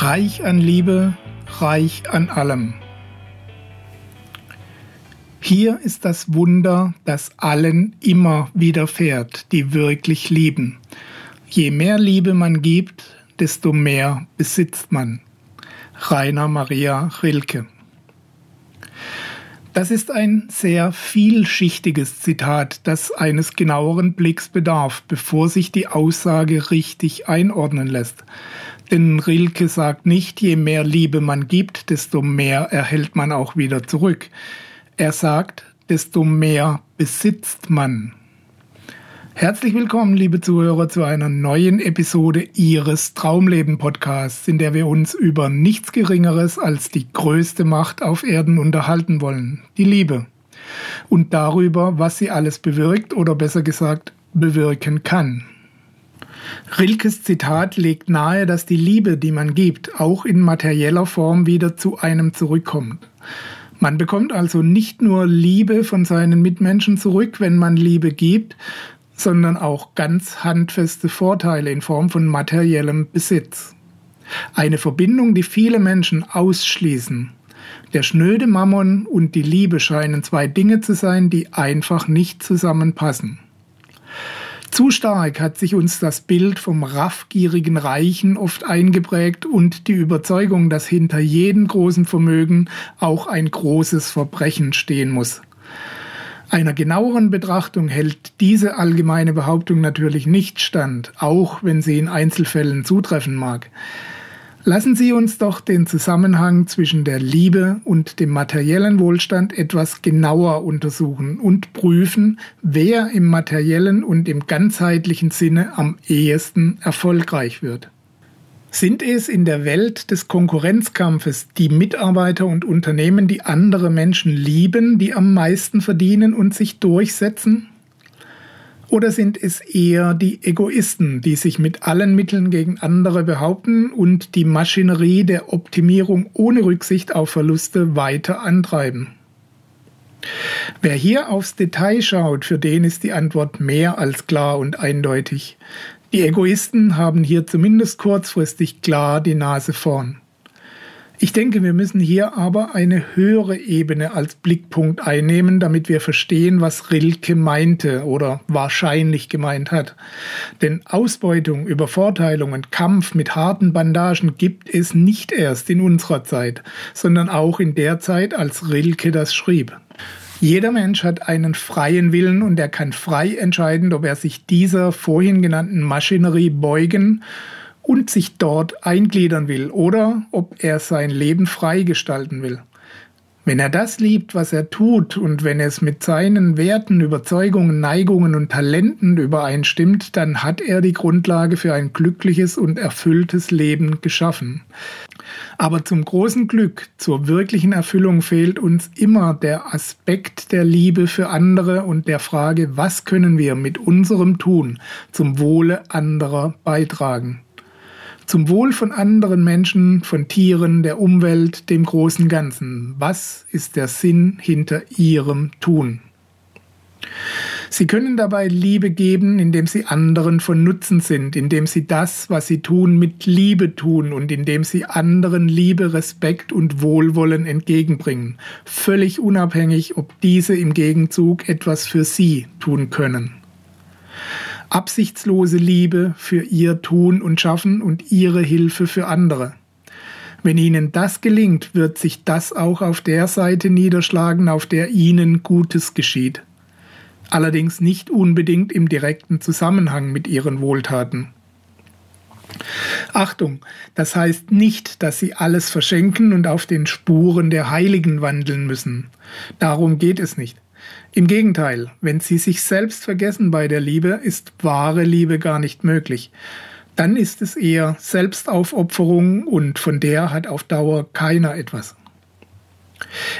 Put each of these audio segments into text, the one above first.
Reich an Liebe, reich an allem. Hier ist das Wunder, das allen immer widerfährt, die wirklich lieben. Je mehr Liebe man gibt, desto mehr besitzt man. Rainer Maria Rilke. Das ist ein sehr vielschichtiges Zitat, das eines genaueren Blicks bedarf, bevor sich die Aussage richtig einordnen lässt. Denn Rilke sagt nicht, je mehr Liebe man gibt, desto mehr erhält man auch wieder zurück. Er sagt, desto mehr besitzt man. Herzlich willkommen, liebe Zuhörer, zu einer neuen Episode Ihres Traumleben-Podcasts, in der wir uns über nichts Geringeres als die größte Macht auf Erden unterhalten wollen, die Liebe. Und darüber, was sie alles bewirkt oder besser gesagt bewirken kann. Rilkes Zitat legt nahe, dass die Liebe, die man gibt, auch in materieller Form wieder zu einem zurückkommt. Man bekommt also nicht nur Liebe von seinen Mitmenschen zurück, wenn man Liebe gibt, sondern auch ganz handfeste Vorteile in Form von materiellem Besitz. Eine Verbindung, die viele Menschen ausschließen. Der schnöde Mammon und die Liebe scheinen zwei Dinge zu sein, die einfach nicht zusammenpassen. Zu stark hat sich uns das Bild vom raffgierigen Reichen oft eingeprägt und die Überzeugung, dass hinter jedem großen Vermögen auch ein großes Verbrechen stehen muss. Einer genaueren Betrachtung hält diese allgemeine Behauptung natürlich nicht stand, auch wenn sie in Einzelfällen zutreffen mag. Lassen Sie uns doch den Zusammenhang zwischen der Liebe und dem materiellen Wohlstand etwas genauer untersuchen und prüfen, wer im materiellen und im ganzheitlichen Sinne am ehesten erfolgreich wird. Sind es in der Welt des Konkurrenzkampfes die Mitarbeiter und Unternehmen, die andere Menschen lieben, die am meisten verdienen und sich durchsetzen? Oder sind es eher die Egoisten, die sich mit allen Mitteln gegen andere behaupten und die Maschinerie der Optimierung ohne Rücksicht auf Verluste weiter antreiben? Wer hier aufs Detail schaut, für den ist die Antwort mehr als klar und eindeutig. Die Egoisten haben hier zumindest kurzfristig klar die Nase vorn. Ich denke, wir müssen hier aber eine höhere Ebene als Blickpunkt einnehmen, damit wir verstehen, was Rilke meinte oder wahrscheinlich gemeint hat. Denn Ausbeutung, Übervorteilung und Kampf mit harten Bandagen gibt es nicht erst in unserer Zeit, sondern auch in der Zeit, als Rilke das schrieb. Jeder Mensch hat einen freien Willen und er kann frei entscheiden, ob er sich dieser vorhin genannten Maschinerie beugen und sich dort eingliedern will oder ob er sein Leben frei gestalten will. Wenn er das liebt, was er tut und wenn es mit seinen Werten, Überzeugungen, Neigungen und Talenten übereinstimmt, dann hat er die Grundlage für ein glückliches und erfülltes Leben geschaffen. Aber zum großen Glück, zur wirklichen Erfüllung fehlt uns immer der Aspekt der Liebe für andere und der Frage, was können wir mit unserem Tun zum Wohle anderer beitragen zum Wohl von anderen Menschen, von Tieren, der Umwelt, dem großen Ganzen. Was ist der Sinn hinter ihrem Tun? Sie können dabei Liebe geben, indem sie anderen von Nutzen sind, indem sie das, was sie tun, mit Liebe tun und indem sie anderen Liebe, Respekt und Wohlwollen entgegenbringen, völlig unabhängig, ob diese im Gegenzug etwas für sie tun können absichtslose Liebe für ihr Tun und Schaffen und ihre Hilfe für andere. Wenn ihnen das gelingt, wird sich das auch auf der Seite niederschlagen, auf der ihnen Gutes geschieht. Allerdings nicht unbedingt im direkten Zusammenhang mit ihren Wohltaten. Achtung, das heißt nicht, dass sie alles verschenken und auf den Spuren der Heiligen wandeln müssen. Darum geht es nicht. Im Gegenteil, wenn sie sich selbst vergessen bei der Liebe, ist wahre Liebe gar nicht möglich. dann ist es eher Selbstaufopferung und von der hat auf Dauer keiner etwas.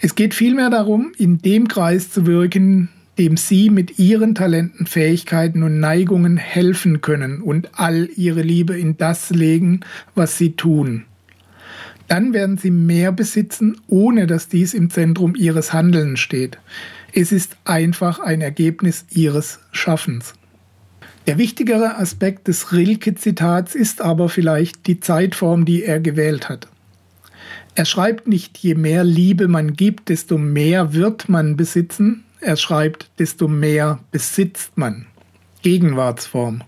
Es geht vielmehr darum, in dem Kreis zu wirken, dem Sie mit Ihren Talenten, Fähigkeiten und Neigungen helfen können und all Ihre Liebe in das legen, was Sie tun. Dann werden Sie mehr besitzen, ohne dass dies im Zentrum Ihres Handelns steht. Es ist einfach ein Ergebnis Ihres Schaffens. Der wichtigere Aspekt des Rilke-Zitats ist aber vielleicht die Zeitform, die er gewählt hat. Er schreibt nicht, je mehr Liebe man gibt, desto mehr wird man besitzen. Er schreibt, desto mehr besitzt man. Gegenwartsform.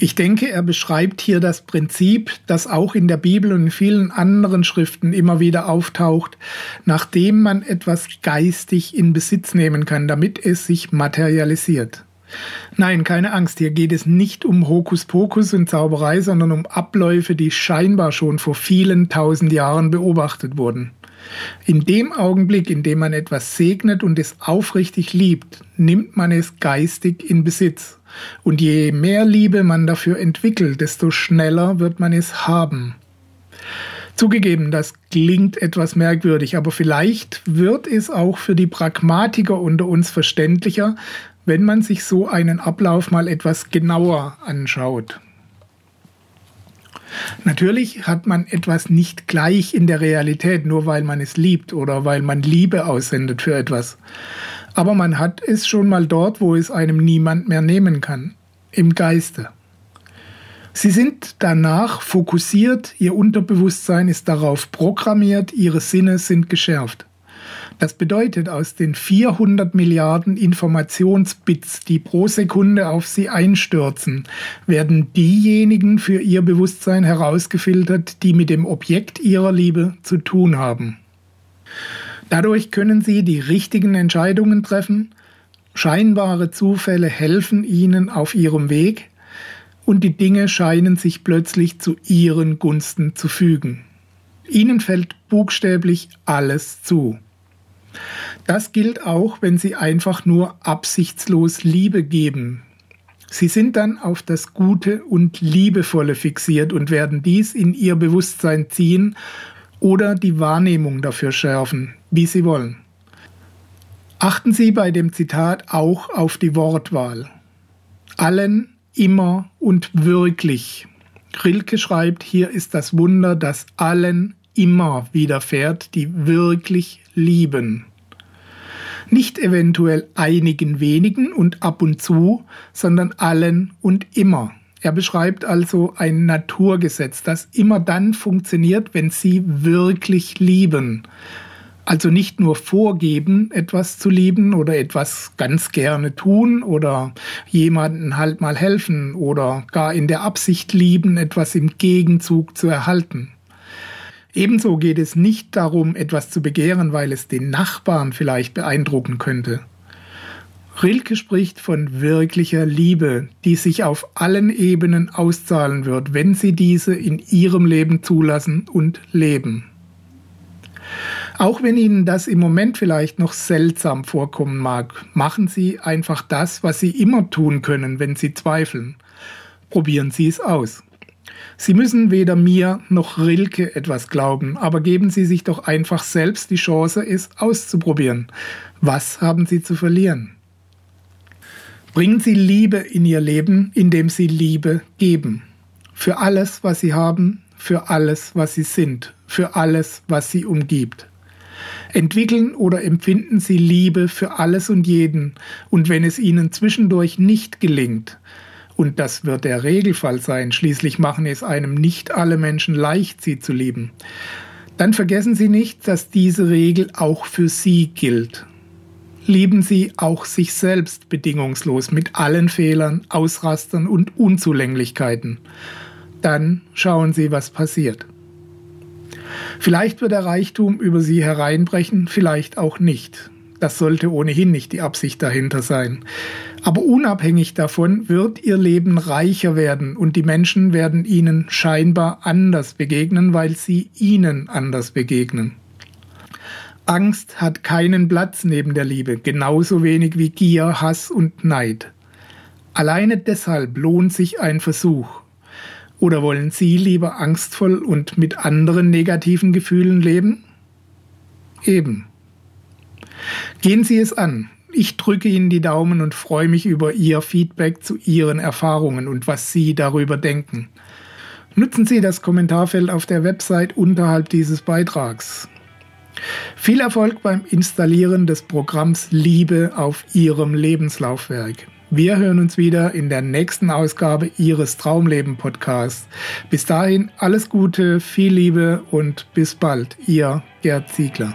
Ich denke, er beschreibt hier das Prinzip, das auch in der Bibel und in vielen anderen Schriften immer wieder auftaucht, nachdem man etwas geistig in Besitz nehmen kann, damit es sich materialisiert. Nein, keine Angst, hier geht es nicht um Hokuspokus und Zauberei, sondern um Abläufe, die scheinbar schon vor vielen tausend Jahren beobachtet wurden. In dem Augenblick, in dem man etwas segnet und es aufrichtig liebt, nimmt man es geistig in Besitz. Und je mehr Liebe man dafür entwickelt, desto schneller wird man es haben. Zugegeben, das klingt etwas merkwürdig, aber vielleicht wird es auch für die Pragmatiker unter uns verständlicher, wenn man sich so einen Ablauf mal etwas genauer anschaut. Natürlich hat man etwas nicht gleich in der Realität, nur weil man es liebt oder weil man Liebe aussendet für etwas. Aber man hat es schon mal dort, wo es einem niemand mehr nehmen kann, im Geiste. Sie sind danach fokussiert, ihr Unterbewusstsein ist darauf programmiert, ihre Sinne sind geschärft. Das bedeutet, aus den 400 Milliarden Informationsbits, die pro Sekunde auf sie einstürzen, werden diejenigen für ihr Bewusstsein herausgefiltert, die mit dem Objekt ihrer Liebe zu tun haben. Dadurch können sie die richtigen Entscheidungen treffen, scheinbare Zufälle helfen ihnen auf ihrem Weg und die Dinge scheinen sich plötzlich zu ihren Gunsten zu fügen. Ihnen fällt buchstäblich alles zu. Das gilt auch, wenn Sie einfach nur absichtslos Liebe geben. Sie sind dann auf das Gute und Liebevolle fixiert und werden dies in Ihr Bewusstsein ziehen oder die Wahrnehmung dafür schärfen, wie Sie wollen. Achten Sie bei dem Zitat auch auf die Wortwahl. Allen, immer und wirklich. Rilke schreibt, hier ist das Wunder, das allen immer widerfährt, die wirklich lieben. Nicht eventuell einigen wenigen und ab und zu, sondern allen und immer. Er beschreibt also ein Naturgesetz, das immer dann funktioniert, wenn sie wirklich lieben. Also nicht nur vorgeben, etwas zu lieben oder etwas ganz gerne tun oder jemanden halt mal helfen oder gar in der Absicht lieben, etwas im Gegenzug zu erhalten. Ebenso geht es nicht darum, etwas zu begehren, weil es den Nachbarn vielleicht beeindrucken könnte. Rilke spricht von wirklicher Liebe, die sich auf allen Ebenen auszahlen wird, wenn sie diese in ihrem Leben zulassen und leben. Auch wenn Ihnen das im Moment vielleicht noch seltsam vorkommen mag, machen Sie einfach das, was Sie immer tun können, wenn Sie zweifeln. Probieren Sie es aus. Sie müssen weder mir noch Rilke etwas glauben, aber geben Sie sich doch einfach selbst die Chance, es auszuprobieren. Was haben Sie zu verlieren? Bringen Sie Liebe in Ihr Leben, indem Sie Liebe geben. Für alles, was Sie haben, für alles, was Sie sind, für alles, was Sie umgibt. Entwickeln oder empfinden Sie Liebe für alles und jeden, und wenn es Ihnen zwischendurch nicht gelingt, und das wird der Regelfall sein. Schließlich machen es einem nicht alle Menschen leicht, sie zu lieben. Dann vergessen Sie nicht, dass diese Regel auch für Sie gilt. Lieben Sie auch sich selbst bedingungslos mit allen Fehlern, Ausrastern und Unzulänglichkeiten. Dann schauen Sie, was passiert. Vielleicht wird der Reichtum über Sie hereinbrechen, vielleicht auch nicht. Das sollte ohnehin nicht die Absicht dahinter sein. Aber unabhängig davon wird ihr Leben reicher werden und die Menschen werden ihnen scheinbar anders begegnen, weil sie ihnen anders begegnen. Angst hat keinen Platz neben der Liebe, genauso wenig wie Gier, Hass und Neid. Alleine deshalb lohnt sich ein Versuch. Oder wollen Sie lieber angstvoll und mit anderen negativen Gefühlen leben? Eben. Gehen Sie es an. Ich drücke Ihnen die Daumen und freue mich über Ihr Feedback zu Ihren Erfahrungen und was Sie darüber denken. Nutzen Sie das Kommentarfeld auf der Website unterhalb dieses Beitrags. Viel Erfolg beim Installieren des Programms Liebe auf Ihrem Lebenslaufwerk. Wir hören uns wieder in der nächsten Ausgabe Ihres Traumleben Podcasts. Bis dahin alles Gute, viel Liebe und bis bald. Ihr Gerd Ziegler.